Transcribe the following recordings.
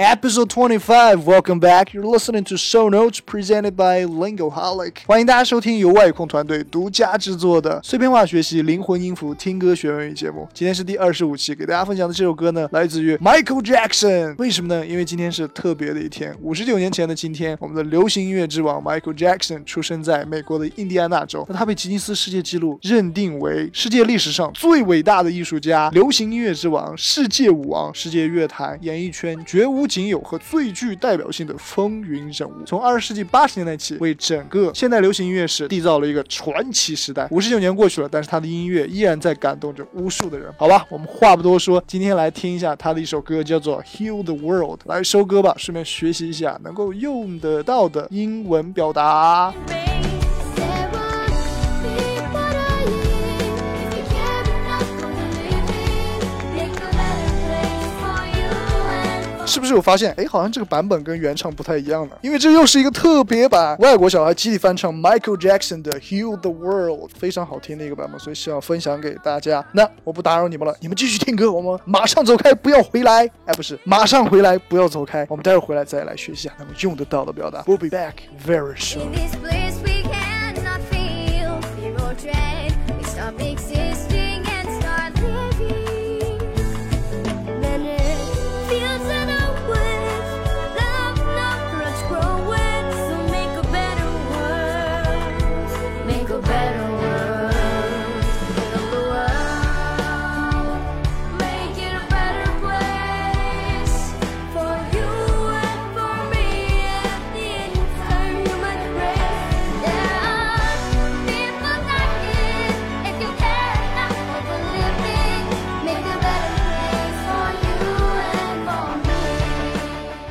Episode twenty-five. Welcome back. You're listening to Show Notes presented by Lingoholic. 欢迎大家收听由外控团队独家制作的碎片化学习灵魂音符听歌学文语节目。今天是第二十五期，给大家分享的这首歌呢，来自于 Michael Jackson。为什么呢？因为今天是特别的一天。五十九年前的今天，我们的流行音乐之王 Michael Jackson 出生在美国的印第安纳州。那他被吉尼斯世界纪录认定为世界历史上最伟大的艺术家、流行音乐之王、世界舞王、世界乐坛、演艺圈绝无仅有和最具代表性的风云人物。从二十世纪八十年代起，为整个现代流行音乐史缔造了一个传奇时代。五十九年过去了，但是他的音乐依然在感动着无数的人。好吧，我们话不多说，今天来听一下他的一首歌，叫做《Heal the World》。来收歌吧，顺便学习一下能够用得到的英文表达。是不是有发现？哎，好像这个版本跟原唱不太一样呢。因为这又是一个特别版，外国小孩集体翻唱 Michael Jackson 的《Heal the World》，非常好听的一个版本，所以希望分享给大家。那我不打扰你们了，你们继续听歌，我们马上走开，不要回来。哎，不是，马上回来，不要走开。我们待会儿回来再来学习下他们用得到的表达。We'll be back very soon.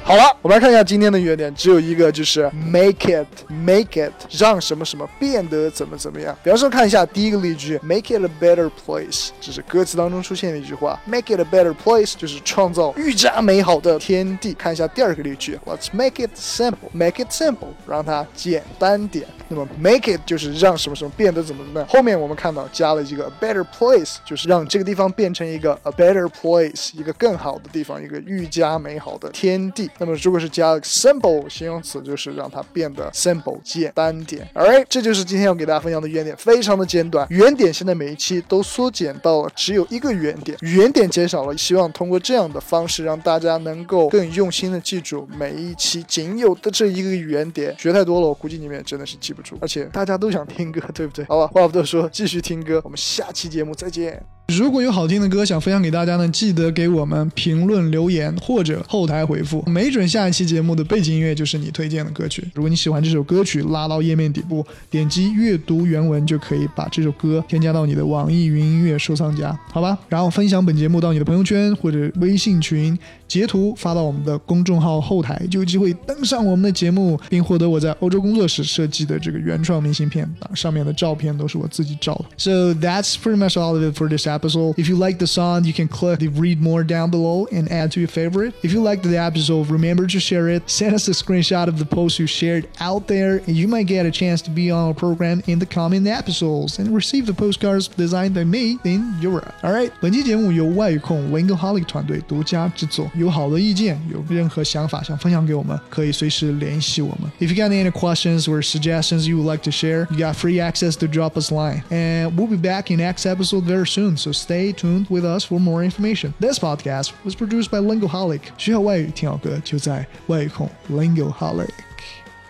好了我们来看一下今天的原点，只有一个，就是 make it，make it，让什么什么变得怎么怎么样。比方说，看一下第一个例句，make it a better place，这是歌词当中出现的一句话。make it a better place 就是创造愈加美好的天地。看一下第二个例句，let's make it simple，make it simple，让它简单点。那么 make it 就是让什么什么变得怎么怎么样。后面我们看到加了一个 a better place，就是让这个地方变成一个 a better place，一个更好的地方，一个愈加美好的天地。那么如果是加 simple 形容词，就是让它变得 simple 简单点。Alright，这就是今天要给大家分享的原点，非常的简短。原点现在每一期都缩减到了只有一个原点，原点减少了，希望通过这样的方式让大家能够更用心的记住每一期仅有的这一个原点。学太多了，我估计你们也真的是记不住，而且大家都想听歌，对不对？好吧，话不多说，继续听歌。我们下期节目再见。如果有好听的歌想分享给大家呢，记得给我们评论留言或者后台回复，没准下一期节目的背景音乐就是你推荐的歌曲。如果你喜欢这首歌曲，拉到页面底部，点击阅读原文就可以把这首歌添加到你的网易云音乐收藏夹，好吧？然后分享本节目到你的朋友圈或者微信群，截图发到我们的公众号后台，就有机会登上我们的节目，并获得我在欧洲工作时设计的这个原创明信片啊，上面的照片都是我自己照的。So that's pretty much all of it for this episode. episode. If you like the song, you can click the read more down below and add to your favorite. If you liked the episode, remember to share it. Send us a screenshot of the post you shared out there, and you might get a chance to be on our program in the coming episodes and receive the postcards designed by me in Europe. Alright，本期节目由外语控 Lingoholic 团队独家制作。有好的意见，有任何想法想分享给我们，可以随时联系我们。If you got any questions or suggestions you would like to share, you got free access to drop us line. And we'll be back in next episode very soon, so stay tuned with us for more information. This podcast was produced by Lingoholic. 需要外语听好歌，就在外语控 Lingoholic。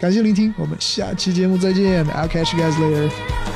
感谢聆听，我们下期节目再见。I'll catch you guys later.